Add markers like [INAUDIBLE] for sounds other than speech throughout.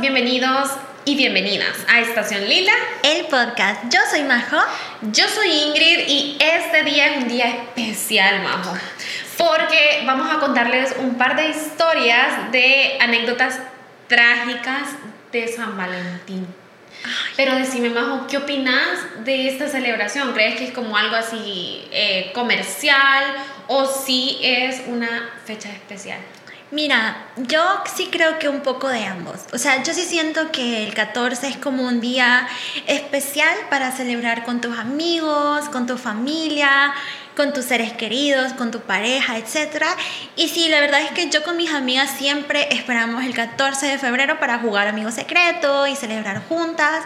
bienvenidos y bienvenidas a Estación Lila, el podcast. Yo soy Majo. Yo soy Ingrid y este día es un día especial, Majo, porque vamos a contarles un par de historias de anécdotas trágicas de San Valentín. Pero decime, Majo, ¿qué opinas de esta celebración? ¿Crees que es como algo así eh, comercial o si es una fecha especial? Mira, yo sí creo que un poco de ambos. O sea, yo sí siento que el 14 es como un día especial para celebrar con tus amigos, con tu familia, con tus seres queridos, con tu pareja, etc. Y sí, la verdad es que yo con mis amigas siempre esperamos el 14 de febrero para jugar Amigo Secreto y celebrar juntas.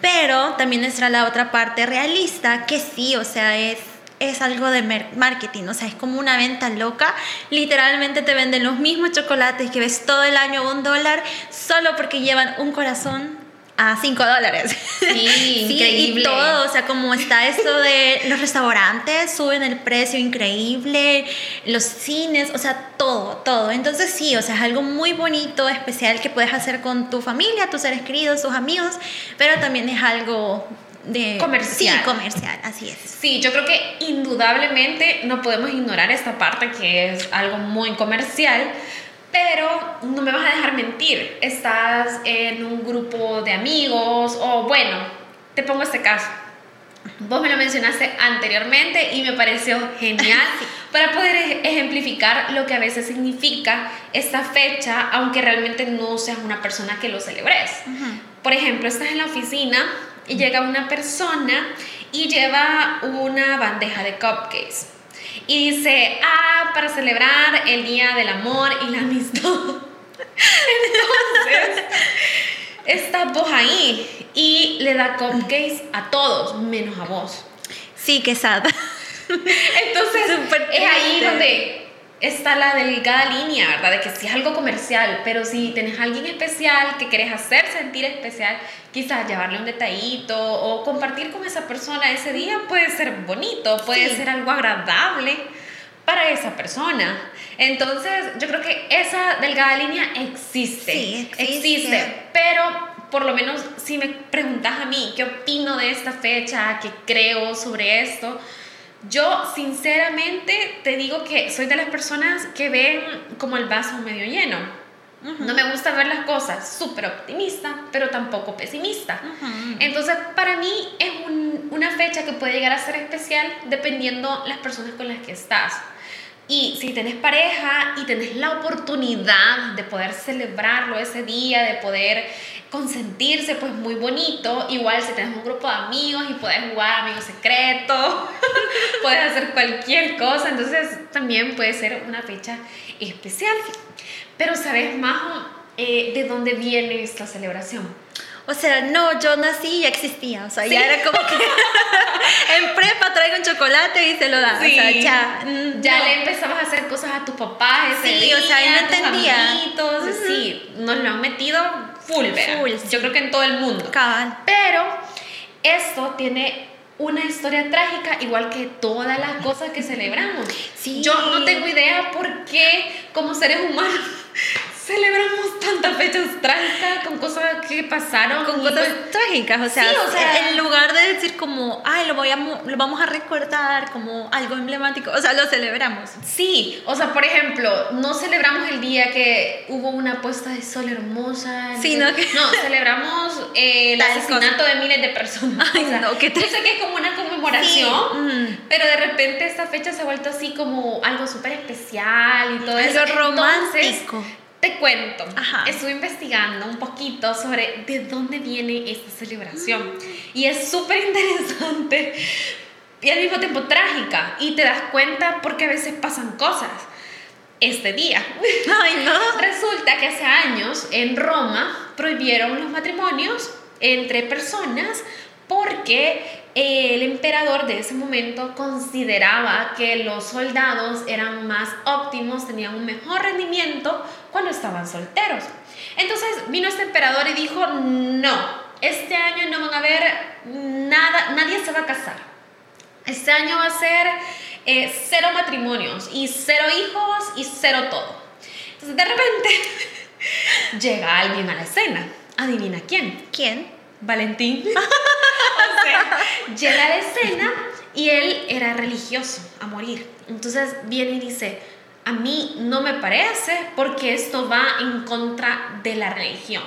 Pero también está la otra parte realista, que sí, o sea, es es algo de marketing, o sea, es como una venta loca. Literalmente te venden los mismos chocolates que ves todo el año a un dólar solo porque llevan un corazón a 5 dólares. Sí, [LAUGHS] increíble. Y todo, o sea, como está esto de los restaurantes, suben el precio increíble, los cines, o sea, todo, todo. Entonces sí, o sea, es algo muy bonito, especial que puedes hacer con tu familia, tus seres queridos, tus amigos, pero también es algo de comercial. Sí, comercial, así es. Sí, yo creo que indudablemente no podemos ignorar esta parte que es algo muy comercial, pero no me vas a dejar mentir. Estás en un grupo de amigos o bueno, te pongo este caso. Vos me lo mencionaste anteriormente y me pareció genial [LAUGHS] para poder ejemplificar lo que a veces significa esta fecha, aunque realmente no seas una persona que lo celebres. Por ejemplo, estás en la oficina y llega una persona y lleva una bandeja de cupcakes. Y dice, ah, para celebrar el Día del Amor y la Amistad. [LAUGHS] Entonces, está vos ahí y le da cupcakes a todos, menos a vos. Sí, que sad. Entonces, [LAUGHS] es ahí donde está la delgada línea, ¿verdad? De que si es algo comercial, pero si tenés a alguien especial que querés hacer sentir especial, quizás llevarle un detallito o compartir con esa persona ese día puede ser bonito, puede ser algo agradable para esa persona. Entonces, yo creo que esa delgada línea existe, sí, existe, existe. Pero por lo menos si me preguntas a mí qué opino de esta fecha, qué creo sobre esto, yo sinceramente te digo que soy de las personas que ven como el vaso medio lleno. No me gusta ver las cosas súper optimista, pero tampoco pesimista. Entonces, para mí es una fecha que puede llegar a ser especial dependiendo las personas con las que estás. Y si tenés pareja y tenés la oportunidad de poder celebrarlo ese día, de poder consentirse, pues muy bonito. Igual si tenés un grupo de amigos y puedes jugar amigos secretos, [LAUGHS] puedes hacer cualquier cosa, entonces también puede ser una fecha especial. Pero ¿sabes, Majo, eh, de dónde viene esta celebración? O sea, no, yo nací y ya existía. O sea, ya era como que [LAUGHS] en prepa traigo un chocolate y se lo da. Sí. O sea, ya. Mm, ya le empezabas a hacer cosas a tus papás sí, o sea, no entendía. Sí, nos lo han metido full, full Yo creo que en todo el mundo. Cabal. Pero esto tiene una historia trágica, igual que todas las cosas que celebramos. Sí. Yo no tengo idea por qué, como seres humanos, celebramos tantas fechas trágicas con cosas que pasaron. Con cosas pues trágicas, o sea, en lugar de decir como, ay, lo, voy a, lo vamos a recordar como algo emblemático, o sea, lo celebramos. Sí, o sea, por ejemplo, no celebramos el día que hubo una puesta de sol hermosa. Sí, no, no celebramos eh, el asesinato de miles de personas. Ay, no, qué Yo sé que es como una conmemoración, pero de repente esta fecha se ha vuelto así como algo súper especial y todo algo eso. romántico. Te cuento, estuve investigando un poquito sobre de dónde viene esta celebración y es súper interesante y al mismo tiempo trágica y te das cuenta porque a veces pasan cosas. Este día. [LAUGHS] Ay, no. Resulta que hace años en Roma prohibieron los matrimonios entre personas porque el emperador de ese momento consideraba que los soldados eran más óptimos, tenían un mejor rendimiento cuando estaban solteros. Entonces vino este emperador y dijo, no, este año no van a haber nada, nadie se va a casar. Este año va a ser eh, cero matrimonios y cero hijos y cero todo. Entonces de repente [LAUGHS] llega alguien a la escena adivina quién. ¿Quién? Valentín. [LAUGHS] o sea, llega a la escena y él era religioso a morir. Entonces viene y dice, a mí no me parece porque esto va en contra de la religión.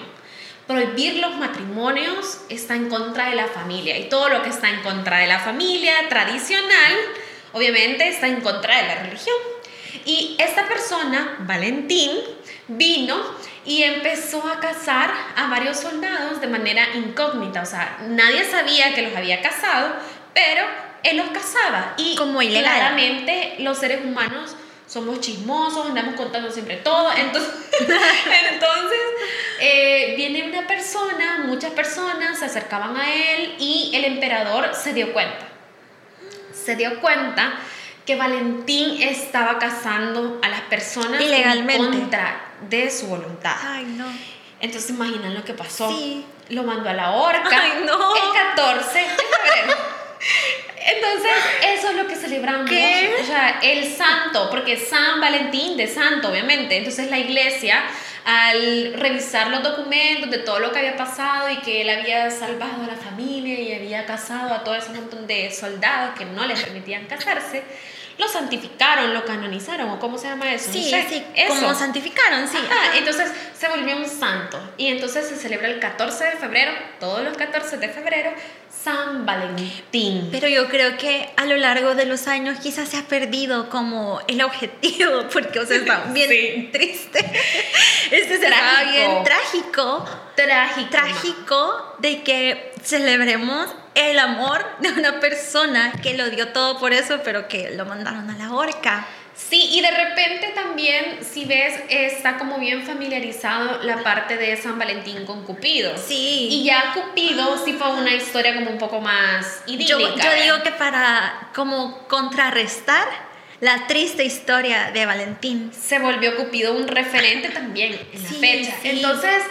Prohibir los matrimonios está en contra de la familia y todo lo que está en contra de la familia tradicional, obviamente, está en contra de la religión. Y esta persona, Valentín, vino y empezó a casar a varios soldados de manera incógnita. O sea, nadie sabía que los había casado, pero él los casaba. Y Como claramente los seres humanos somos chismosos, andamos contando siempre todo. Entonces, [LAUGHS] [LAUGHS] entonces eh, viene una persona, muchas personas se acercaban a él y el emperador se dio cuenta. Se dio cuenta que Valentín estaba casando a las personas Ilegalmente. en contra de su voluntad. Ay, no. Entonces imaginan lo que pasó. Sí. Lo mandó a la horca. Ay, no. El 14 de febrero. [LAUGHS] Entonces, eso es lo que celebramos. ¿Qué? El santo, porque San Valentín de santo, obviamente. Entonces, la iglesia, al revisar los documentos de todo lo que había pasado y que él había salvado a la familia y había casado a todo ese montón de soldados que no les permitían casarse, lo santificaron, lo canonizaron, o cómo se llama eso. No Sí, sé. sí, Eso. como santificaron, sí. Ajá, ajá. entonces se volvió un santo. Y entonces se celebra el 14 de febrero, todos los 14 de febrero, San Valentín. Pero yo creo que a lo largo de los años quizás se ha perdido como el objetivo, [LAUGHS] porque, o sea, está bien Sí. triste. [LAUGHS] Este será Trágico. bien trágico, trágico. trágico de que celebremos el amor de una persona que lo dio todo por eso, pero que lo mandaron a la horca. Sí, y de repente también, si ves, está como bien familiarizado la parte de San Valentín con Cupido. Sí. Y ya Cupido sí fue una historia como un poco más idílica. Yo, yo digo que para como contrarrestar la triste historia de Valentín. se volvió Cupido un referente también en la Sí, fecha. sí. Entonces,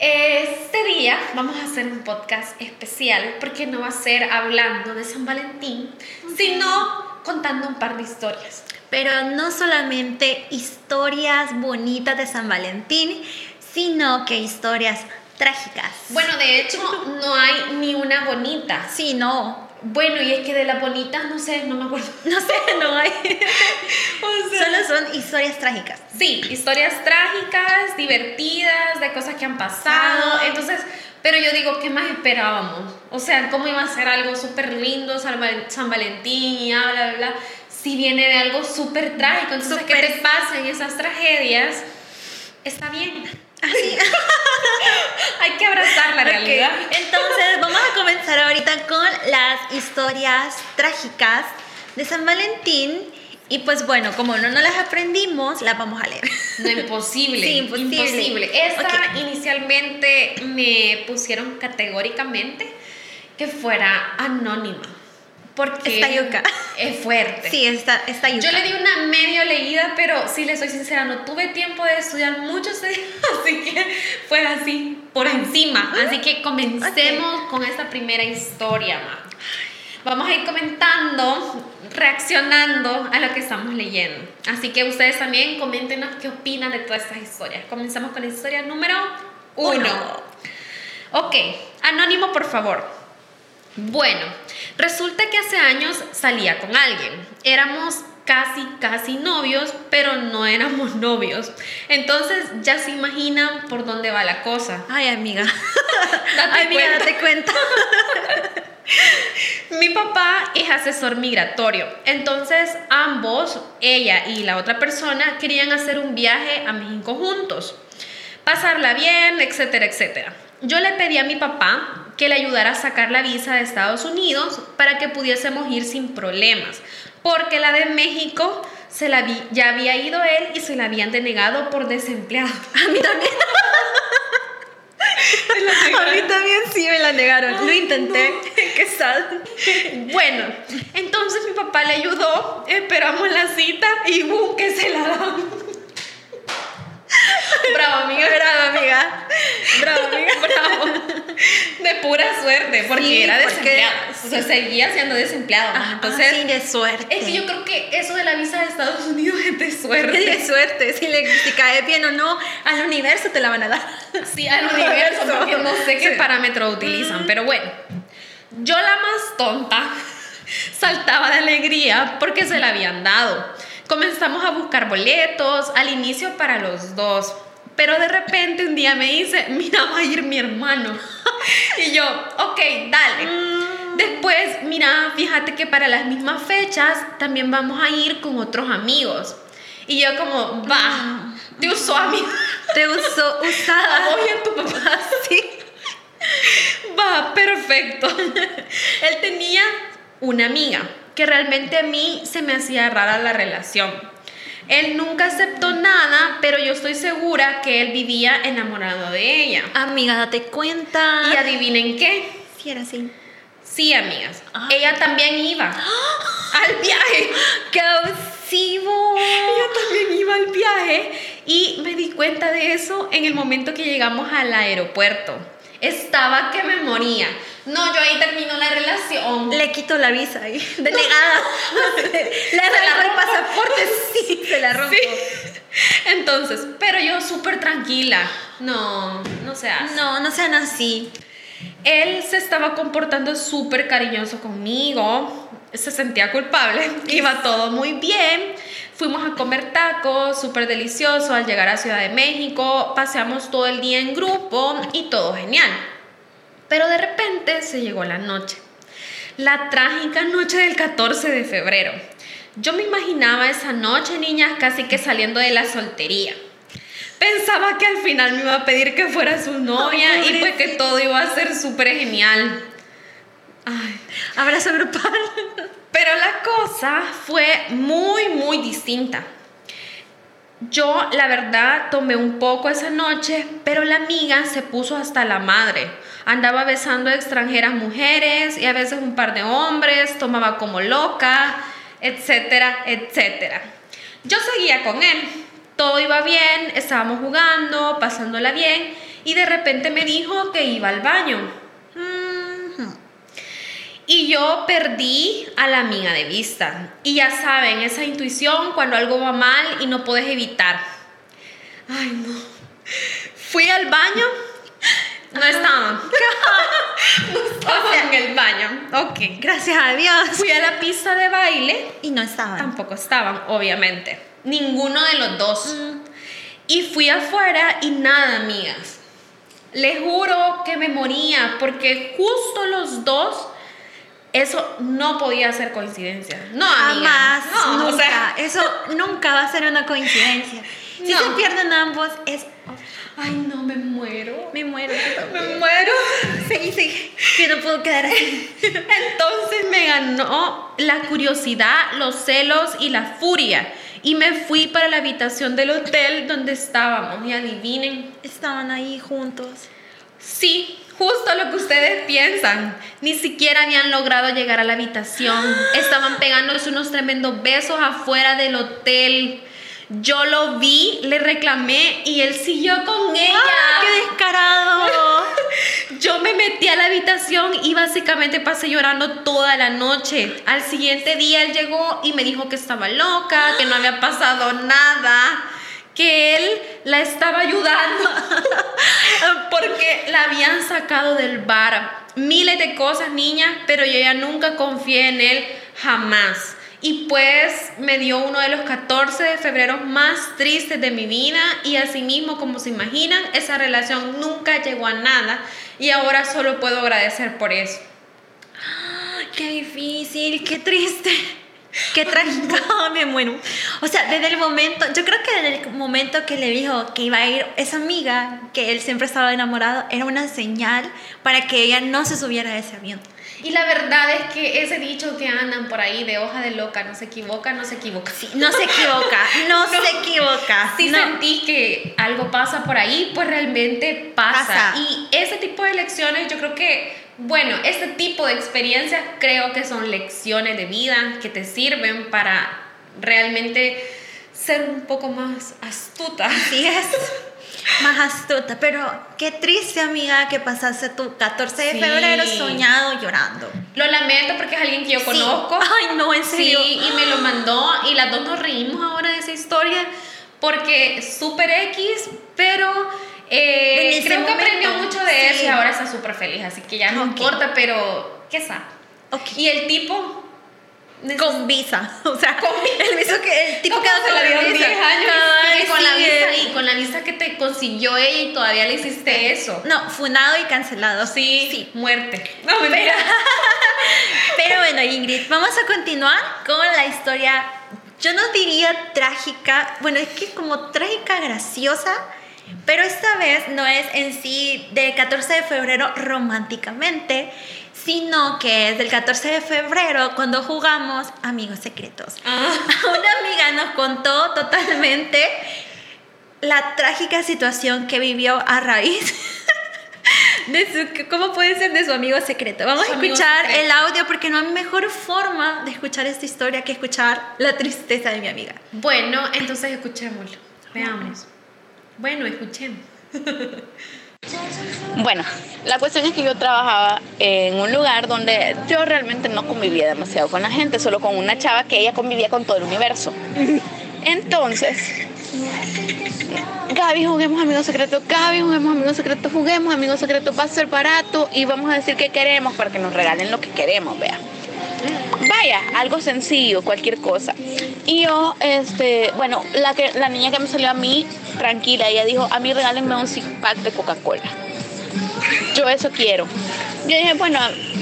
este día vamos a hacer un podcast especial porque no va a ser hablando de San Valentín, sino contando un par de historias. Pero no solamente historias bonitas de San Valentín, sino que historias trágicas. Bueno, de hecho, no hay ni una bonita. Sí, no. Bueno, y es que de las bonitas, no sé, no me acuerdo. [LAUGHS] No sé, no hay. O sea, Solo son historias trágicas. Sí, historias trágicas, divertidas, de cosas que han pasado. Ah. Entonces, pero yo digo, ¿qué más esperábamos? O sea, ¿cómo iba a ser algo súper lindo San, Val- San Valentín y bla, bla, bla? Si viene de algo súper trágico, entonces que Súper- te pasen esas tragedias, está bien. Así. [LAUGHS] Hay que abrazar la realidad. Entonces, vamos a comenzar ahorita con las historias trágicas de San Valentín. Y pues bueno, como no nos las aprendimos, las vamos a leer. No, imposible. Sí, imposible. Esta Ok. inicialmente me pusieron categóricamente que fuera anónima. Porque Está yuca. es fuerte. Sí, está, está Yo le di una medio leída, pero si le soy sincera, no tuve tiempo de estudiar mucho ese [LAUGHS] día, así que fue así, por encima. Así que comencemos con esta primera historia, ma. Vamos a ir comentando, reaccionando a lo que estamos leyendo. Así que ustedes también coméntenos qué opinan de todas estas historias. Comenzamos con la historia número uno. Uno. Ok, anónimo, por favor. Bueno, resulta que hace años salía con alguien. Éramos casi, casi novios, pero no éramos [LAUGHS] novios. Entonces ya se imaginan por dónde va la cosa. Ay, amiga. [LAUGHS] Date Ay, amiga, cuenta. date cuenta. [LAUGHS] Mi papá es asesor migratorio, entonces ambos, ella y la otra persona, querían hacer un viaje a México juntos, pasarla bien, etcétera, etcétera. Yo le pedí a mi papá que le ayudara a sacar la visa de Estados Unidos para que pudiésemos ir sin problemas, porque la de México se la vi- ya había ido él y se la habían denegado por desempleado. [LAUGHS] A mí también. A mí también sí me la negaron. Lo intenté. [LAUGHS] Qué sad. Bueno, entonces mi papá le ayudó, esperamos la cita y ¡bum! que se la dan. [LAUGHS] Bravo, amiga. Bravo, amiga. Bravo, amiga. [LAUGHS] Bravo. de pura suerte, porque Sí, era porque- desempleado. O sea, seguía siendo desempleado. Ajá, Entonces, sí, de suerte. es que yo creo que eso de la visa de Estados Unidos es de suerte. de suerte, si le si cae bien o no, al universo te la van a dar. Sí, al universo, porque no sé qué Sí. parámetro utilizan, pero bueno. Yo la más tonta [LAUGHS] saltaba de alegría porque se la habían dado. Comenzamos a buscar boletos al inicio para los dos. Pero de repente un día me dice, [LAUGHS] mira, va a ir mi hermano. [LAUGHS] Y yo, ok, dale. Después, mira, fíjate que para las mismas fechas también vamos a ir con otros amigos. Y yo como, va, te usó a mí. [LAUGHS] Te usó A usada. vos y a tu papá. Sí. Va, perfecto. Él tenía una amiga que realmente a mí se me hacía rara la relación. Él nunca aceptó nada, pero yo estoy segura que él vivía enamorado de ella. Amiga, date cuenta. Y adivinen qué. Si era así. Sí, amigas. Ah. Ella también iba [GASPS] al viaje. ¡Qué abusivo! Ella también iba al viaje y me di cuenta de eso en el momento que llegamos al aeropuerto. Estaba que me moría. No, yo ahí terminó la relación. Le quito la visa ahí. [LAUGHS] Delegada. Le la arranco el pasaporte. Sí, se la rompo. Sí. Entonces, pero yo súper tranquila. No, no se hace. No, no sean así. Él se estaba comportando súper cariñoso conmigo. Se sentía culpable. Iba todo muy bien. Fuimos a comer tacos, súper delicioso. Al llegar a Ciudad de México, paseamos todo el día en grupo y todo genial. Pero de repente se llegó la noche. La trágica noche del 14 de febrero. Yo me imaginaba esa noche, niñas, casi que saliendo de la soltería. Pensaba que al final me iba a pedir que fuera su novia y pues que todo iba a ser súper genial. Ay. Abrazo grupal. Pero la cosa fue muy, muy distinta. Yo, la verdad, tomé un poco esa noche, pero la amiga se puso hasta la madre. Andaba besando extranjeras mujeres y a veces un par de hombres, tomaba como loca, etcétera, etcétera. Yo seguía con él. Todo iba bien, estábamos jugando, pasándola bien, y de repente me dijo que iba al baño. Y yo perdí a la amiga de vista. Y ya saben, esa intuición cuando algo va mal y no puedes evitar. Ay, no. Fui al baño. No estaban. [LAUGHS] No estaban en el baño. Ok. Gracias a Dios. Fui a la pista de baile. Y no estaban. Tampoco estaban, obviamente. Ninguno de los dos. Y fui afuera y nada, amigas. Les juro que me moría porque justo los dos, eso no podía ser coincidencia. No, amiga. Jamás, No, nunca. o sea, Eso nunca va a ser una coincidencia. Si No. se pierden ambos, es. Ay, no, me muero. Me muero. Me muero. [LAUGHS] Sí, sí. Yo no puedo quedar así. [LAUGHS] Entonces me ganó la curiosidad, los celos y la furia. Y me fui para la habitación del hotel donde estábamos. Y adivinen, Estaban ahí juntos. Sí, justo lo que ustedes piensan. Ni siquiera habían logrado llegar a la habitación. Estaban pegándose unos tremendos besos afuera del hotel. Yo lo vi, le reclamé y él siguió con ella. ¡Ah, ¡Qué descarado! [LAUGHS] Yo me metí a la habitación y básicamente pasé llorando toda la noche. Al siguiente día él llegó y me dijo que estaba loca, que no había pasado nada, que él la estaba ayudando [LAUGHS] porque la habían sacado del bar. Miles de cosas, niña, pero yo ya nunca confié en él, jamás. Y pues me dio uno de los 14 de febrero más tristes de mi vida y asimismo, como se imaginan, esa relación nunca llegó a nada y ahora solo puedo agradecer por eso. [GASPS] Qué difícil, qué triste. [LAUGHS] Qué trágico, [LAUGHS] me muero. O sea, desde el momento, yo creo que desde el momento que le dijo que iba a ir esa amiga, que él siempre estaba enamorado, era una señal para que ella no se subiera a ese avión. Y la verdad es que ese dicho que andan por ahí de hoja de loca, no se equivoca, no se equivoca. No se equivoca, [LAUGHS] no, se equivoca. Si no. sentís que algo pasa por ahí, pues realmente pasa. Pasa. Y ese tipo de lecciones, yo creo que, bueno, este tipo de experiencias creo que son lecciones de vida que te sirven para realmente ser un poco más astuta. Así es. [LAUGHS] más astuta. Pero qué triste, amiga, que pasaste tu 14 de Sí. febrero soñado llorando. Lo lamento porque es alguien que yo Sí. conozco. Ay, no, en serio. Sí, y me lo mandó y las dos nos reímos ahora de esa historia porque súper X, pero eh, creo que momento, aprendió mucho de eso sí. y ahora está súper feliz, así que ya no Ok. importa, pero ¿qué sabe? Ok. Y el tipo... Con visa. [LAUGHS] O sea, Con visa. el, mismo que, el tipo ¿Cómo quedó se la dio en visa. 10 años y con la visa y con la visa que te consiguió ella y todavía le hiciste eso. No, funado y cancelado. Sí, Sí. muerte. No, mentira. [LAUGHS] Pero bueno, Ingrid, vamos a continuar con la historia, yo no diría trágica, bueno, es que como trágica, graciosa, pero esta vez no es en sí del 14 de febrero románticamente, sino que es del 14 de febrero cuando jugamos Amigos Secretos. Ah. [LAUGHS] Una amiga nos contó totalmente la trágica situación que vivió a raíz [LAUGHS] de su, ¿cómo puede ser de su amigo secreto? Vamos Su a escuchar el audio porque no hay mejor forma de escuchar esta historia que escuchar la tristeza de mi amiga. Bueno, entonces escuchémoslo. Veamos. Bueno, escuchemos. [LAUGHS] Bueno, la cuestión es que yo trabajaba en un lugar donde yo realmente no convivía demasiado con la gente, solo con una chava que ella convivía con todo el universo. Entonces, Gaby, juguemos amigos secretos, Gaby, juguemos amigos secretos, juguemos amigos secretos, va a ser barato y vamos a decir que queremos para que nos regalen lo que queremos, vea. Vaya, algo sencillo, cualquier cosa. Y yo, este, bueno, la, que, la niña que me salió a mí, tranquila, ella dijo, a mí regálenme un six pack de Coca-Cola. Yo eso quiero. Yo dije, bueno,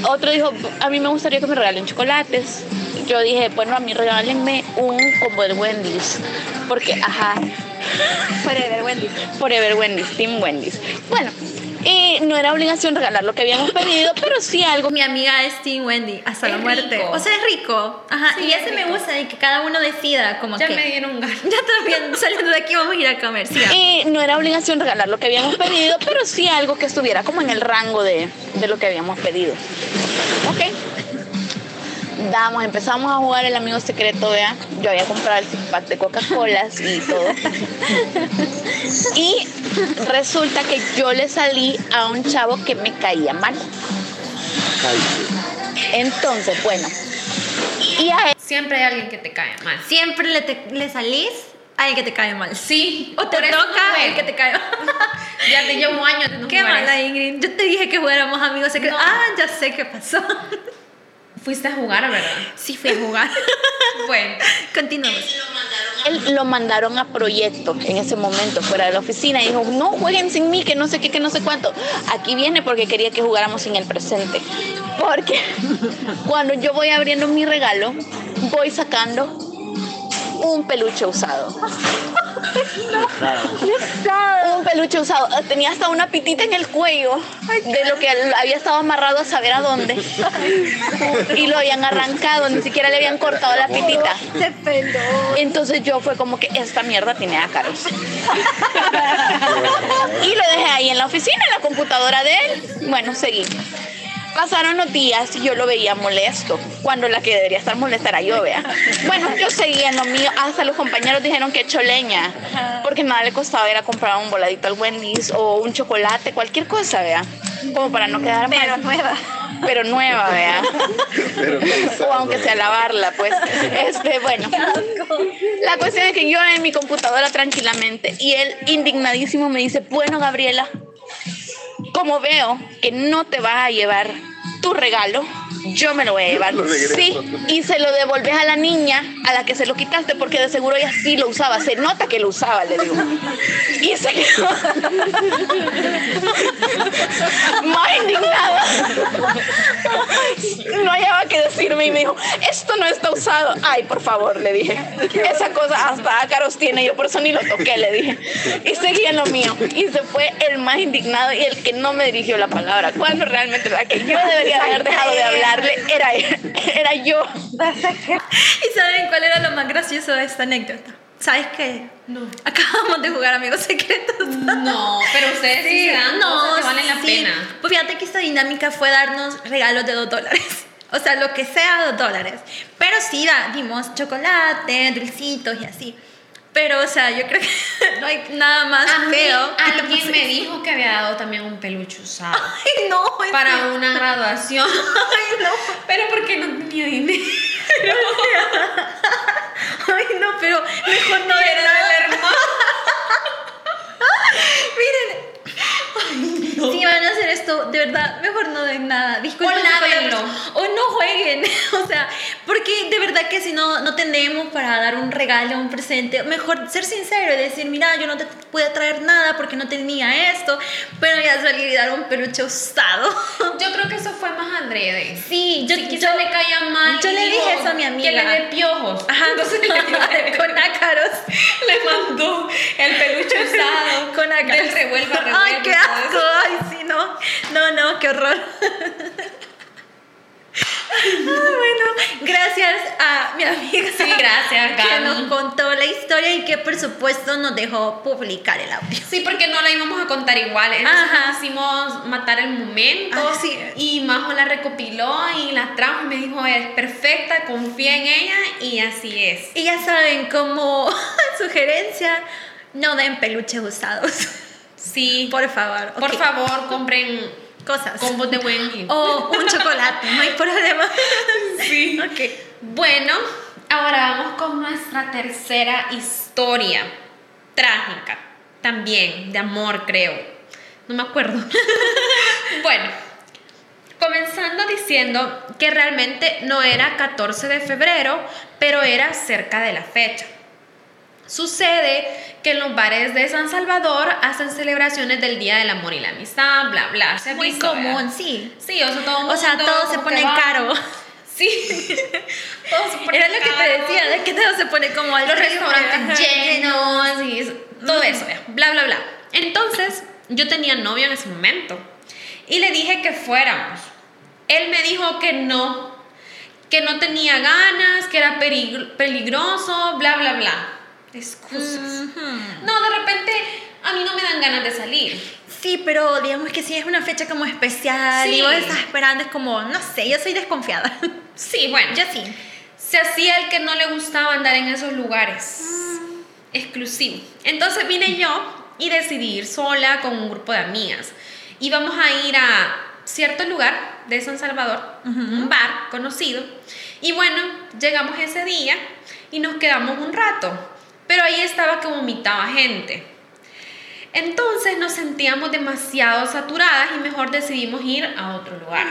otro dijo, a mí me gustaría que me regalen chocolates. Yo dije, bueno, a mí regálenme un combo de Wendy's. Porque, ajá, Forever Wendy. Forever Wendy's, Team Wendy's. Bueno, y no era obligación regalar lo que habíamos pedido, pero sí algo. Mi amiga es Team Wendy hasta la muerte. rico. O sea, es rico. Ajá. Sí, y es ese me gusta y que cada uno decida como Ya que. me dieron ganas. [LAUGHS] Ya también, saliendo de aquí vamos a ir a comer. Sí, Y no era obligación regalar lo que habíamos pedido, pero sí algo que estuviera como en el rango de, de lo que habíamos pedido. Ok. Damos, empezamos a jugar el amigo secreto, vea. Yo había comprado el pack de Coca-Colas y todo. [LAUGHS] Y resulta que yo le salí a un chavo que me caía mal. Entonces, bueno. Y a él Siempre hay alguien que te cae mal. Siempre le, te- le salís que te cae mal. Sí. O te toca el que te cae mal. [LAUGHS] Ya te llevo años de no Qué jugar mala, eso. Ingrid. Yo te dije que jugáramos amigos secretos. No. Ah, ya sé qué pasó. Fuiste a jugar, ¿verdad? Sí, fui a jugar. [LAUGHS] Bueno. Continuamos. Él lo mandaron a proyecto en ese momento fuera de la oficina y dijo, no jueguen sin mí, que no sé qué, que no sé cuánto. Aquí viene porque quería que jugáramos sin el presente. Porque [LAUGHS] cuando yo voy abriendo mi regalo, voy sacando un peluche usado. Un peluche usado. Tenía hasta una pitita en el cuello de lo que había estado amarrado a saber a dónde. Y lo habían arrancado, ni siquiera le habían cortado la pitita. Entonces yo fue como que esta mierda tiene ácaros. [LAUGHS] y lo dejé ahí en la oficina, en la computadora de él. Bueno, seguí. Pasaron los días y yo lo veía molesto, cuando la que debería estar molesta era yo, vea. Bueno, yo seguía en lo mío, hasta los compañeros dijeron que echó leña, porque nada le costaba era comprar un voladito al Wendy's o un chocolate, cualquier cosa, vea, como para no quedar mal. Pero nueva. Pero nueva, vea. [LAUGHS] o aunque sea lavarla, pues. Este, bueno. La cuestión es que yo en mi computadora tranquilamente y él indignadísimo me dice, bueno, Gabriela, como veo que no te vas a llevar tu regalo, yo me lo voy a llevar. Sí, y se lo devolves a la niña a la que se lo quitaste porque de seguro ella sí lo usaba. Se nota que lo usaba, le digo. Y se quedó más indignada. No hallaba que decirme y me dijo, esto no está usado. Ay, por favor, le dije. Esa cosa hasta ácaros tiene, yo por eso ni lo toqué, le dije. Y seguía en lo mío. Y se fue el más indignado y el que no me dirigió la palabra. Cuando realmente la que yo debería haber dejado de era, [LAUGHS] era yo. ¿Y saben cuál era lo más gracioso de esta anécdota? ¿Sabes qué? No. Acabamos de jugar amigos secretos. No, pero ustedes sí, se dan cosas que valen la sí. pena. Pues fíjate que esta dinámica fue darnos regalos de dos dólares. [LAUGHS] O sea, lo que sea, dos dólares. Pero sí da- dimos chocolate, dulcitos y así. Pero, o sea, yo creo que [LAUGHS] no hay nada más A mí, feo. te alguien me dijo que había dado también un peluche usado [LAUGHS] Ay, no, para una graduación. [LAUGHS] Ay, no. Pero porque no tenía dinero. Ay, no, pero mejor no Era del hermano. Miren. Si van a hacer esto, de verdad, mejor no den nada. Disculpen. O. O no jueguen. [LAUGHS] O sea, porque de verdad que si no, no tenemos para dar un regalo, un presente, mejor ser sincero y decir, mira, yo no te pude traer nada porque no tenía esto, pero ya salir y dar un peluche usado. [LAUGHS] Yo creo que eso fue más adrede. Sí, yo, quizás yo- le caía mal. yo le dije eso a mi amiga. Que le dé piojos. Ajá, [LAUGHS] Entonces le, con ácaros. le mandó el peluche usado. Con ácaros. Del revuelva, revuelva. Ay, qué asco. Ay, sí, no. No, no, qué horror. Ay, bueno, gracias a mi amiga. Sí, gracias, Que Gaby. nos contó la historia y que por supuesto nos dejó publicar el audio. Sí, porque no la íbamos a contar igual. Entonces Ajá. quisimos matar el momento. Ah, sí. Y Majo la recopiló y la trajo y me dijo, es perfecta, confía en ella y así es. Y ya saben, como [LAUGHS] sugerencia, no den peluches usados. Sí. Por favor. Por favor, compren Cosas. combos de Wendy. O un chocolate, no hay problema. [LAUGHS] Sí. Ok. Bueno, ahora vamos con nuestra tercera historia. Trágica. También, de amor, creo. No me acuerdo. [LAUGHS] bueno, comenzando diciendo que realmente no era 14 de febrero, pero era cerca de la fecha. Sucede que en los bares de San Salvador hacen celebraciones del Día del Amor y la Amistad, bla, bla. Se Muy visto, ¿verdad? común, sí. Sí, o sea, todo O sea, todo se pone caro. Sí. [LAUGHS] todo se pone Era lo que te decía, de que todo se pone como al Los restaurantes llenos y eso- todo eso, ya, bla, bla, bla. Entonces, yo tenía novio en ese momento y le dije que fuéramos. Él me dijo que no, que no tenía ganas, que era peligro- peligroso, bla, bla, bla. Excusas. No, de repente a mí no me dan ganas de salir. Sí, pero digamos que si es una fecha como especial Sí. y vos estás esperando, es como, no sé, yo soy desconfiada. Sí, bueno. yo sí. se hacía el que no le gustaba andar en esos lugares exclusivos. Entonces vine yo y decidí ir sola con un grupo de amigas. Íbamos a ir a cierto lugar de San Salvador, un bar conocido. Y bueno, llegamos ese día y nos quedamos un rato. Pero ahí estaba que vomitaba gente. Entonces nos sentíamos demasiado saturadas y mejor decidimos ir a otro lugar.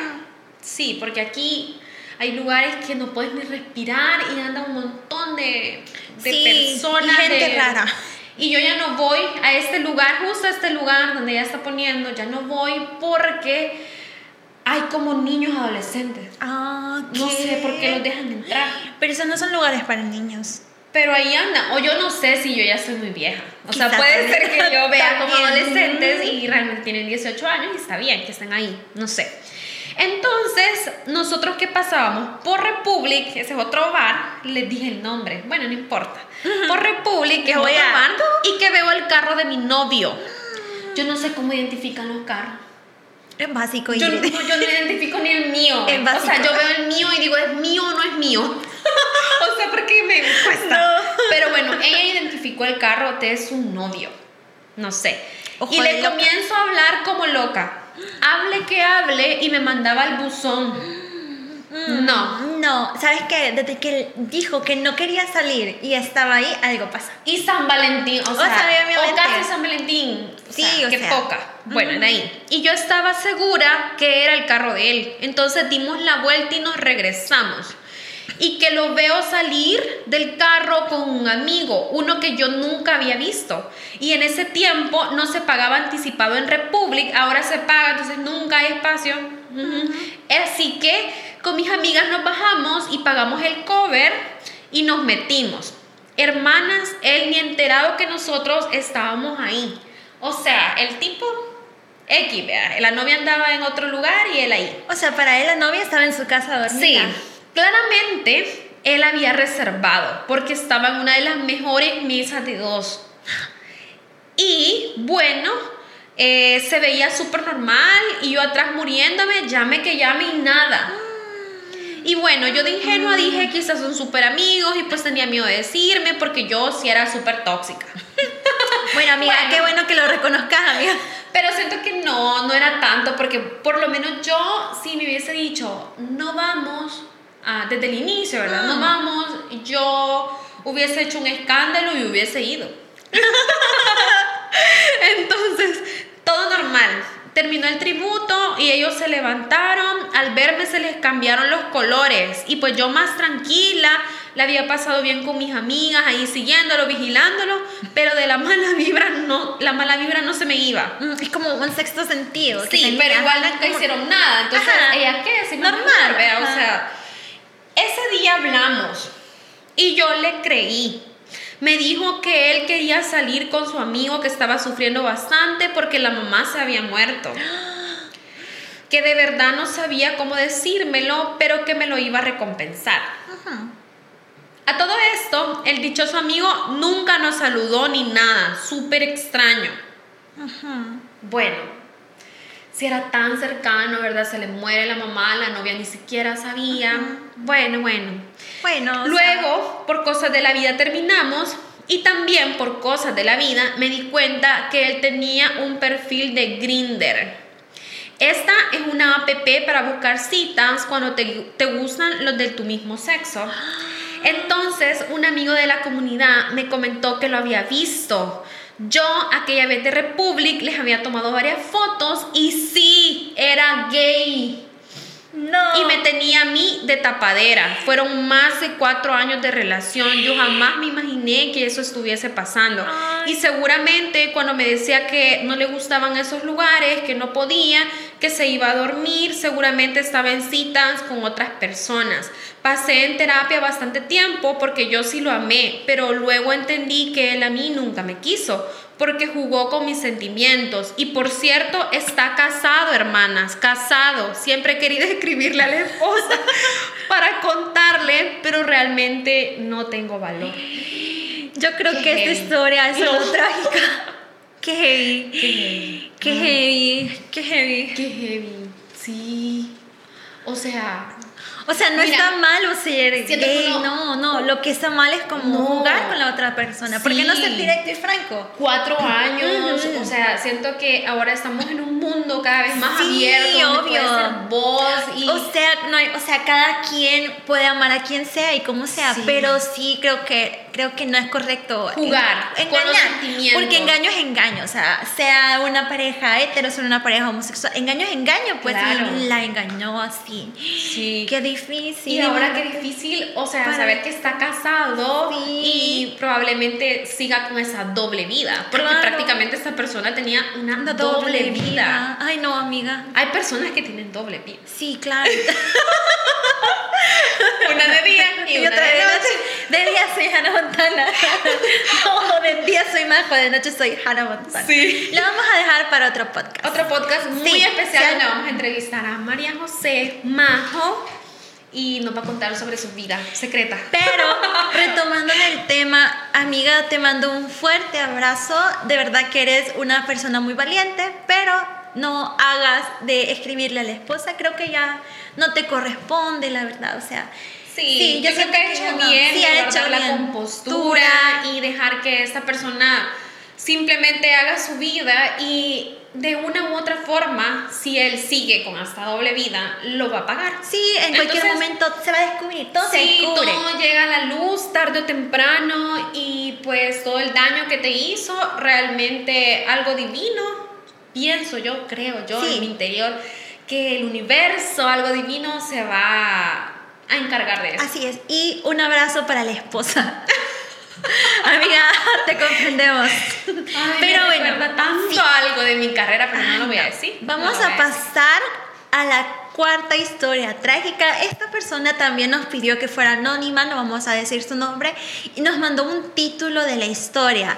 Sí, porque aquí hay lugares que no puedes ni respirar y anda un montón de, de Sí, personas. y gente de- rara. Y yo ya no voy a este lugar, justo a este lugar donde ella está poniendo, ya no voy porque hay como niños adolescentes. Ah, No sé por qué los dejan entrar. Pero esos no son lugares para niños. Pero ahí anda, o yo no sé si yo ya soy muy vieja. O sea, Quizá puede ser que yo vea [LAUGHS] como adolescentes y realmente tienen 18 años y está bien que estén ahí, no sé. Entonces, nosotros que pasábamos por Republic, ese es otro bar, les dije el nombre, bueno, no importa. Por Republic, que es Voy otro a- bar, y que veo el carro de mi novio. Yo no sé cómo identifican los carros. Es básico, Yo, [LAUGHS] yo no identifico ni el mío. Es o sea, básico. yo veo el mío y digo, ¿es mío o no es mío? o sea, porque me cuesta. No. Pero bueno, ella identificó el carro de su novio. No sé. Ojo y le loca. comienzo a hablar como loca. Hable que hable y me mandaba al buzón. No. No, ¿sabes qué? Desde que él dijo que no quería salir y estaba ahí, algo pasa. Y San Valentín, o sea, sea, o casi San Valentín. O Sí, sea, o qué sea. poca. Bueno, de ahí. Y yo estaba segura que era el carro de él. Entonces dimos la vuelta y nos regresamos. Y que lo veo salir del carro con un amigo, uno que yo nunca había visto. Y en ese tiempo no se pagaba anticipado en Republic, ahora se paga, entonces nunca hay espacio. Así que con mis amigas nos bajamos y pagamos el cover y nos metimos. Hermanas, él ni enterado que nosotros estábamos ahí. O sea, el tipo X, vea, la novia andaba en otro lugar y él ahí. O sea, para él la novia estaba en su casa Sí, dormida. Claramente él había reservado porque estaba en una de las mejores mesas de dos. Y bueno, eh, se veía súper normal y yo atrás muriéndome, llame que llame y nada. Y bueno, yo de ingenua dije, quizás son súper amigos y pues tenía miedo de decirme porque yo sí era súper tóxica. [LAUGHS] Bueno, amiga, Bueno. qué bueno que lo reconozcas, amiga. Pero siento que no, no era tanto, porque por lo menos yo, si me hubiese dicho, no vamos, ah, desde el inicio, ¿verdad? No Mm. vamos, yo hubiese hecho un escándalo y hubiese ido. [LAUGHS] Entonces, todo normal. Terminó el tributo y ellos se levantaron. Al verme se les cambiaron los colores. Y pues yo más tranquila, la había pasado bien con mis amigas, ahí siguiéndolo, vigilándolo, pero de la mala vibra no, la mala vibra no se me iba. Mm, Es como un sexto sentido. que Sí, tenías, pero igual nunca Como- hicieron nada. Entonces, Ajá. ¿ella qué? Si Normal, vea, o sea, ese día hablamos y yo le creí. Me dijo que él quería salir con su amigo que estaba sufriendo bastante porque la mamá se había muerto. [GASPS] Que de verdad no sabía cómo decírmelo, pero que me lo iba a recompensar. A todo esto, el dichoso amigo nunca nos saludó ni nada, súper extraño. Bueno, si era tan cercano, ¿verdad? Se le muere la mamá, la novia ni siquiera sabía. Bueno, bueno. Bueno, o sea, Luego, por cosas de la vida terminamos y también por cosas de la vida me di cuenta que él tenía un perfil de Grinder. Esta es una app para buscar citas cuando te, te gustan los de tu mismo sexo. [GASPS] Entonces, un amigo de la comunidad me comentó que lo había visto. Yo, aquella vez de Republic, les había tomado varias fotos y sí, era gay. no. Y me tenía a mí de tapadera. Fueron más de cuatro años de relación. Yo jamás me imaginé que eso estuviese pasando. Ay. Y seguramente cuando me decía que no le gustaban esos lugares, que no podía, que se iba a dormir, seguramente estaba en citas con otras personas. Pasé en terapia bastante tiempo porque yo sí lo amé, pero luego entendí que él a mí nunca me quiso porque jugó con mis sentimientos. Y por cierto, está casado, hermanas, casado. Siempre he querido [LAUGHS] escribirle a la esposa [LAUGHS] para contarle, pero realmente no tengo valor. Yo creo Qué que esta historia es No. [LAUGHS] trágica. Qué heavy. Qué heavy. Qué heavy. Qué heavy. Qué heavy. Sí. O sea, O sea, no Mira, está malo ser siento que gay, no- no, no. Lo que está mal es como No. jugar con la otra persona. ¿Por qué no Sí. ser directo y franco? cuatro años, o sea, siento que ahora estamos en un mundo cada vez más Sí, abierto, obvio. ser voz y O sea, no hay- o sea, cada quien puede amar a quien sea y como sea, Sí. pero sí creo que creo que no es correcto Jugar en- con los engañar, sentimientos. porque engaño es engaño, o sea, sea una pareja hetero, sea una pareja homosexual, engaño es engaño, pues Claro. la engañó así. Sí. Qué difícil. Y ahora qué difícil, o sea, Para- saber que está casado Sí. y probablemente siga con esa doble vida, porque Claro. prácticamente esta persona tenía una, doble, vida. Ay, no, amiga. Hay personas que tienen doble vida. Sí, claro. [LAUGHS] Una de día y, una otra de noche. noche. De día soy Hannah Montana. [LAUGHS] no, de día soy Majo, de noche soy Hannah Montana. Sí. Lo vamos a dejar para otro podcast. Otro podcast muy Sí, especial sí. donde vamos a entrevistar a María José Majo y nos va a contar sobre su vida secreta. Pero [LAUGHS] retomando el tema, amiga, te mando un fuerte abrazo. De verdad que eres una persona muy valiente, pero no hagas de escribirle a la esposa. Creo que ya no te corresponde, la verdad. O sea, Sí, yo, creo siento que ha hecho no. bien Sí, de ha hecho la bien. compostura y dejar que esta persona simplemente haga su vida y de una u otra forma, si él sigue con esta doble vida, lo va a pagar. Sí, en cualquier Entonces, momento se va a descubrir, todo se descubre. todo llega a la luz tarde o temprano y pues todo el daño que te hizo, realmente algo divino, pienso yo, creo yo Sí. en mi interior, que el universo, algo divino se va a encargar de eso. Así es. Y un abrazo para la esposa. [LAUGHS] [LAUGHS] Amiga, te comprendemos. Ay, Pero me bueno, tanto sí. algo de mi carrera, pero no lo voy a decir. Vamos No a pasar a la cuarta historia trágica. Esta persona también nos pidió que fuera anónima, no vamos a decir su nombre, y nos mandó un título de la historia.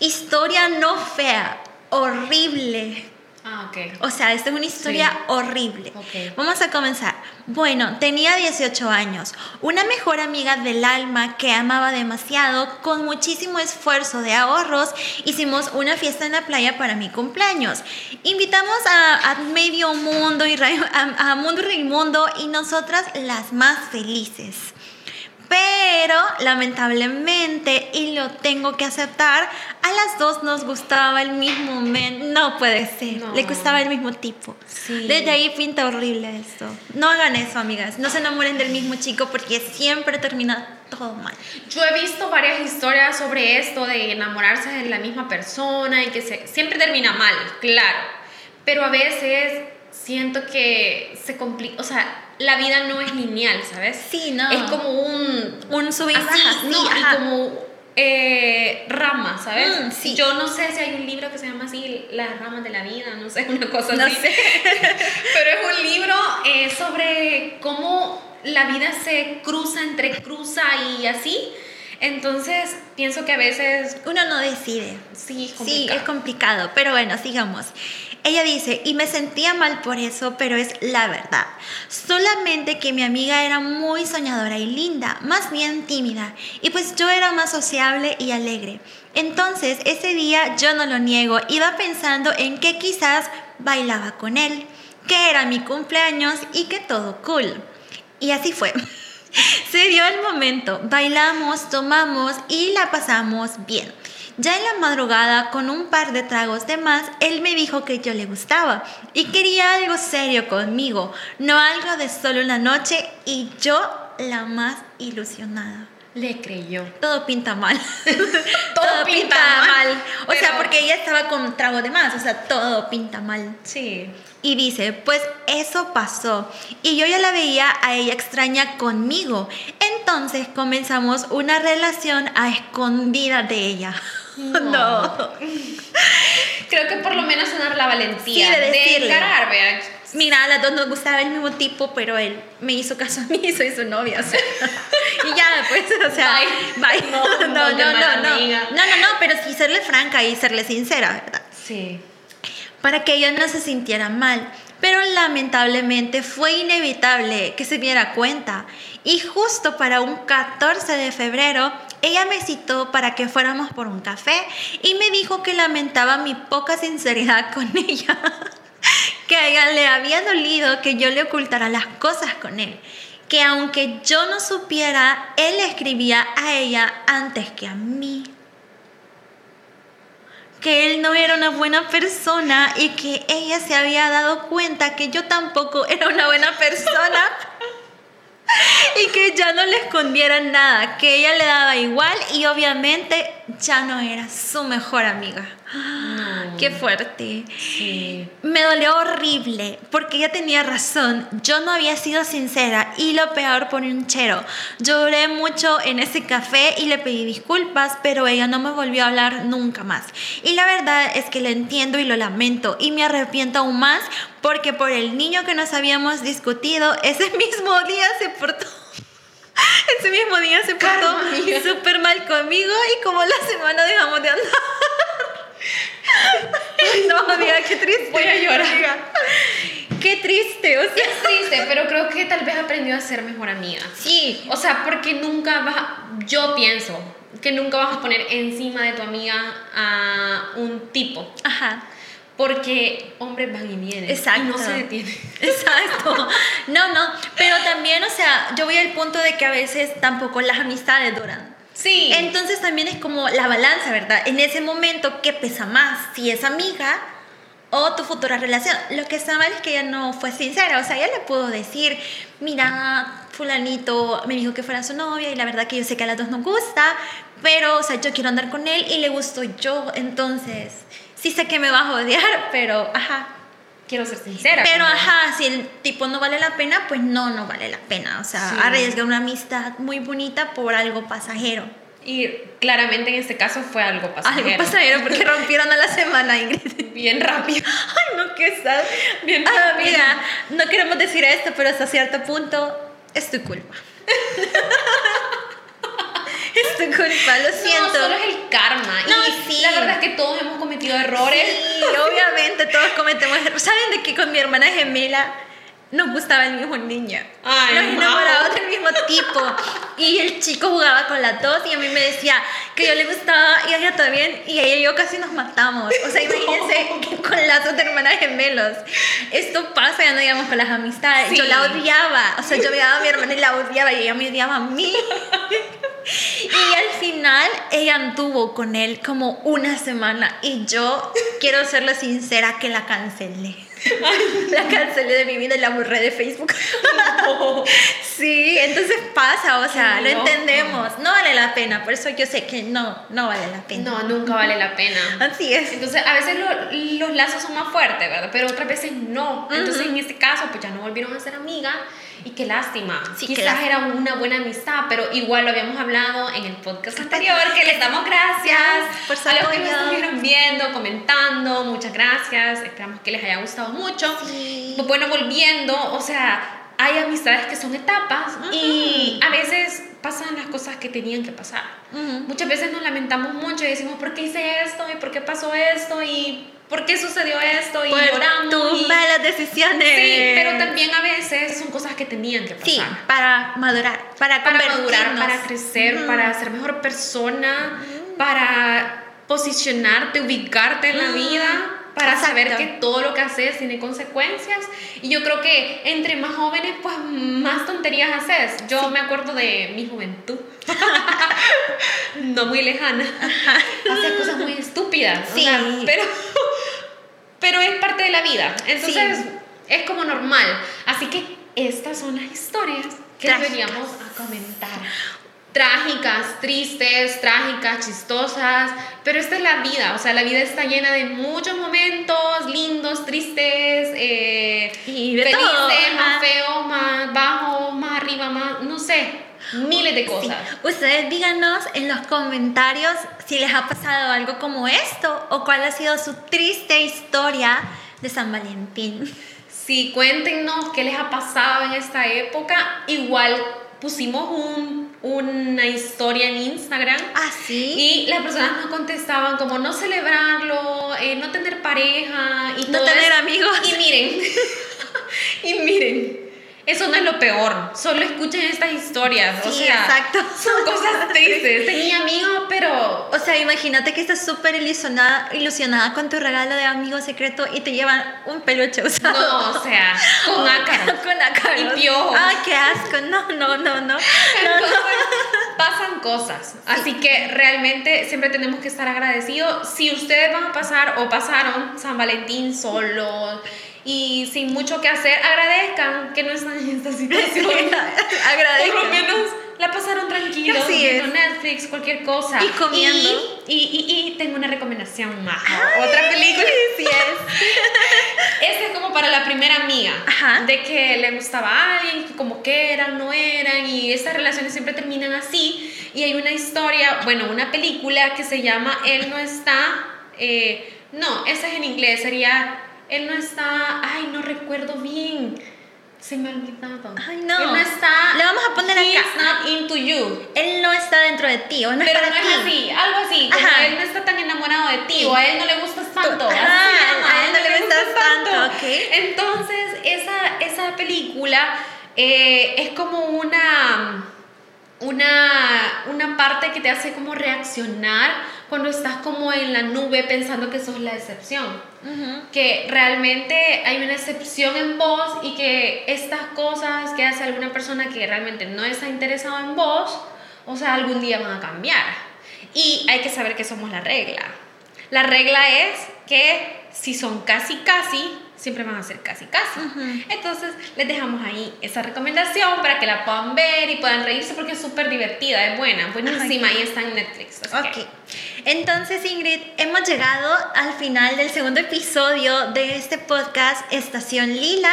Historia no fea, horrible. Ah, ok. O sea, esta es una historia Sí. horrible. Ok. Vamos a comenzar. Bueno, tenía 18 años, una mejor amiga del alma que amaba demasiado, con muchísimo esfuerzo de ahorros, hicimos una fiesta en la playa para mi cumpleaños. Invitamos a, medio mundo y [LAUGHS] a, a Mundo y Mundo y nosotras las más felices. Pero lamentablemente, y lo tengo que aceptar, a las dos nos gustaba el mismo men. No puede ser. Le gustaba el mismo tipo. Desde ahí pinta horrible esto. No hagan eso, amigas. No se enamoren del mismo chico porque siempre termina todo mal. Yo he visto varias historias sobre esto de enamorarse de la misma persona y que se, siempre termina mal, claro. Pero a veces siento que se complica, o sea, la vida no es lineal, ¿sabes? Sí, no. Es como un... Un subir así, no, y como eh, ramas, ¿sabes? Mm, sí. Yo no sé si hay un libro que se llama así, Las ramas de la vida, no sé, [LAUGHS] una cosa no así. Sé. [LAUGHS] Pero es un libro eh, sobre cómo la vida se cruza, entrecruza y así. Entonces, pienso que a veces... Uno no decide. Sí, es complicado. Sí, es complicado, pero bueno, sigamos. Ella dice, y me sentía mal por eso, pero es la verdad. Solamente que mi amiga era muy soñadora y linda, más bien tímida, y pues yo era más sociable y alegre. Entonces, ese día yo no lo niego, iba pensando en que quizás bailaba con él, que era mi cumpleaños y que todo cool. Y así fue. [LAUGHS] Se dio el momento, bailamos, tomamos y la pasamos bien. Ya en la madrugada, con un par de tragos de más, él me dijo que yo le gustaba y quería algo serio conmigo, no algo de solo una noche y yo la más ilusionada. Le creyó. Todo pinta mal. [LAUGHS] todo, pinta, mal. O sea, porque ella estaba con trago de más, o sea, todo pinta mal. Sí. Y dice, pues eso pasó. Y yo ya la veía a ella extraña conmigo. Entonces comenzamos una relación a escondida de ella. [LAUGHS] No. Creo que por lo menos tener la valentía de, decirle. Mira, a las dos nos gustaba el mismo tipo, pero él me hizo caso a mí, soy su novia. O sea, [LAUGHS] y ya, pues, o sea, bye. [LAUGHS] No, no, no, no, no, no, no, no, pero sí serle franca y serle sincera, ¿verdad? Sí. Para que ella no se sintiera mal. Pero lamentablemente fue inevitable que se diera cuenta. Y justo para un 14 de febrero, ella me citó para que fuéramos por un café y me dijo que lamentaba mi poca sinceridad [LAUGHS] con ella. que a ella le había dolido que yo le ocultara las cosas con él. Que aunque yo no supiera, él escribía a ella antes que a mí que él no era una buena persona y que ella se había dado cuenta que yo tampoco [LAUGHS] era una buena persona y que ya no le escondiera nada, que ella le daba igual y obviamente ya no era su mejor amiga. Qué fuerte. Me dolió horrible porque ella tenía razón. Yo no había sido sincera y lo peor por un chero. Lloré mucho en ese café y le pedí disculpas, pero ella no me volvió a hablar nunca más. Y la verdad es que lo entiendo y lo lamento y me arrepiento aún más porque por el niño que nos habíamos discutido, ese mismo día se portó [LAUGHS] ese mismo día se portó súper mal conmigo y como la semana dejamos de andar. [LAUGHS] no, amiga, qué triste. Voy a llorar. Qué triste, o sea. Es triste, pero creo que tal vez aprendió a ser mejor amiga. Sí. O sea, porque nunca vas yo pienso que nunca vas a poner encima de tu amiga a un tipo. Ajá. Porque hombres van y vienen. Exacto. Y no se detienen. [LAUGHS] Exacto. No, no. Pero también, o sea, yo voy al punto de que a veces tampoco las amistades duran. Sí. Entonces también es como la balanza, ¿verdad? En ese momento, ¿qué pesa más? Si es amiga o tu futura relación. Lo que está mal es que ella no fue sincera. O sea, ella le pudo decir, mira, fulanito me dijo que fuera su novia y la verdad que yo sé que a las dos nos gusta, pero, o sea, yo quiero andar con él y le gusto yo. Entonces, sí sé que me va a odiar, pero, ajá, quiero ser sincera. Pero ajá, si el tipo no vale la pena, pues no, no vale la pena. O sea, Sí. arriesga una amistad muy bonita por algo pasajero. Y claramente en este caso fue algo pasajero. Algo pasajero porque [LAUGHS] rompieron a la semana, Ingrid. Bien rápido. Ay, no, qué sad. Bien Ah, rápido. mira, no queremos decir esto, pero hasta cierto punto es tu culpa. [LAUGHS] es tu culpa, lo siento. No, solo es el karma. No, y sí. la verdad es que todos hemos cometido errores. Sí, obviamente todos cometemos errores. ¿Saben de que con mi hermana gemela nos gustaba el mismo niño. Ay, nos Mau. enamoramos del mismo tipo. Y el chico jugaba con las dos y a mí me decía que yo le gustaba y a ella también. Y ella y yo casi nos matamos. O sea, [LAUGHS] imagínense que con lazos de hermanas gemelos. Esto pasa, ya no digamos con las amistades. Yo Sí. la odiaba. O sea, yo odiaba a mi hermana y la odiaba y ella me odiaba a mí. [LAUGHS] Y al final ella anduvo con él como una semana y yo quiero serle sincera que la cancelé. La cancelé de mi vida y la borré de Facebook. Sí, entonces pasa, o sea, lo entendemos. No vale la pena, por eso yo sé que no, no vale la pena. No, nunca vale la pena. Así es. Entonces, a veces lo- los lazos son más fuertes, ¿verdad? Pero otras veces no. Entonces, en este caso, pues ya no volvieron a ser amigas. Y qué lástima. Sí, qué Quizás lástima. era una buena amistad, pero igual lo habíamos hablado en el podcast anterior, que les damos gracias Por a los que nos estuvieron viendo, comentando. Muchas gracias. Esperamos que les haya gustado mucho. Sí. Pues Bueno, volviendo, o sea, hay amistades que son etapas y a veces pasan las cosas que tenían que pasar. Ujú. Muchas veces nos lamentamos mucho y decimos, ¿por qué hice esto? ¿Y por qué pasó esto? ¿Y por qué sucedió esto? Y Por lloramos. tus y- malas decisiones. Sí, pero también a veces son cosas que tenían que pasar. Sí, para madurar, para, Para madurar, para crecer, para ser mejor persona, para posicionarte, ubicarte en la Ujú. vida, para Exacto. saber que todo lo que haces tiene consecuencias. Y yo creo que entre más jóvenes, pues más tonterías haces. Yo me acuerdo de mi juventud, [LAUGHS] no muy lejana, hacía cosas muy estúpidas. o Sí. sea, pero, pero es parte de la vida. Entonces, Sí. es como normal. Así que estas son las historias que deberíamos a comentar. Trágicas, tristes, trágicas, chistosas, pero esta es la vida, o sea, la vida está llena de muchos momentos lindos, tristes, eh, Y de felices, todo, más feos, más bajos, más arriba, más, no sé, miles de Sí. cosas. Ustedes díganos en los comentarios si les ha pasado algo como esto o cuál ha sido su triste historia de San Valentín. Sí, cuéntenos qué les ha pasado en esta época. Igual pusimos un, una historia en Instagram. ¿Ah, sí? Y las personas nos contestaban como no celebrarlo, eh, no tener pareja y No todo tener eso. amigos. Y miren, [LAUGHS] [LAUGHS] y miren, eso no es lo peor. Solo escuchen estas historias. o sea, exacto. son cosas [LAUGHS] tristes. Tenía amigos, pero O sea, imagínate que estás súper ilusionada, ilusionada con tu regalo de amigo secreto y te llevan un peluche usado. no, o sea, con [LAUGHS] ácaros. con ácaros. Y piojos. Ay, qué asco. No, no, no, no. no, no. Entonces, pasan cosas. Así que realmente siempre tenemos que estar agradecidos. Si ustedes van a pasar o pasaron San Valentín solos y sin mucho que hacer, agradezcan que no están en esta situación. [LAUGHS] Agradezco. Por lo menos la pasaron tranquilos, Así viendo es. Netflix, cualquier cosa. Y comiendo. Y, y, y- y tengo una recomendación más. Otra película. [LAUGHS] Sí es. Esta es como para la primera amiga, Ajá. de que le gustaba a alguien, que como que eran, no eran, y estas relaciones siempre terminan así. Y hay una historia, bueno, una película que se llama Él no está, eh, no, esa es en inglés, sería Él no está, ay, no recuerdo bien, se me ha olvidado. Ay, no. Él no está, Le vamos a poner acá. not into you. Él no está dentro de ti, o no Pero no es así, algo así, como Ajá. él no está tan enamorado de ti, Sí. o a él no le gustas tanto. así Ajá, se llama, a él no le gustas tanto, ok. Entonces, esa, esa película eh, es como una, una, una parte que te hace como reaccionar cuando estás como en la nube pensando que sos la excepción Ujú. que realmente hay una excepción en vos y que estas cosas que hace alguna persona que realmente no está interesado en vos, o sea, algún día van a cambiar. Y hay que saber que somos la regla. La regla es que si son casi casi, siempre van a ser casi casi. Entonces les dejamos ahí esa recomendación para que la puedan ver y puedan reírse porque es súper divertida, es buena, buenísima y está en Netflix. que- Ok. Entonces, Ingrid, hemos llegado al final del segundo episodio de este podcast Estación Lila.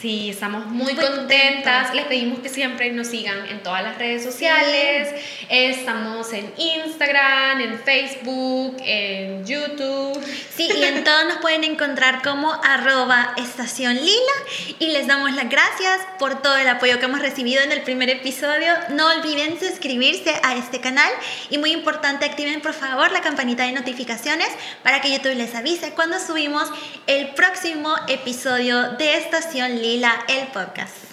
Sí, estamos muy, Muy contentas. Les pedimos que siempre nos sigan en todas las redes sociales. Estamos en Instagram, en Facebook, en YouTube. Sí, y en todo nos pueden encontrar como arroba estación lila y les damos las gracias por todo el apoyo que hemos recibido en el primer episodio. No olviden suscribirse a este canal y muy importante, activen por favor la campanita de notificaciones para que YouTube les avise cuando subimos el próximo episodio de Estación Lila. Lila, el podcast.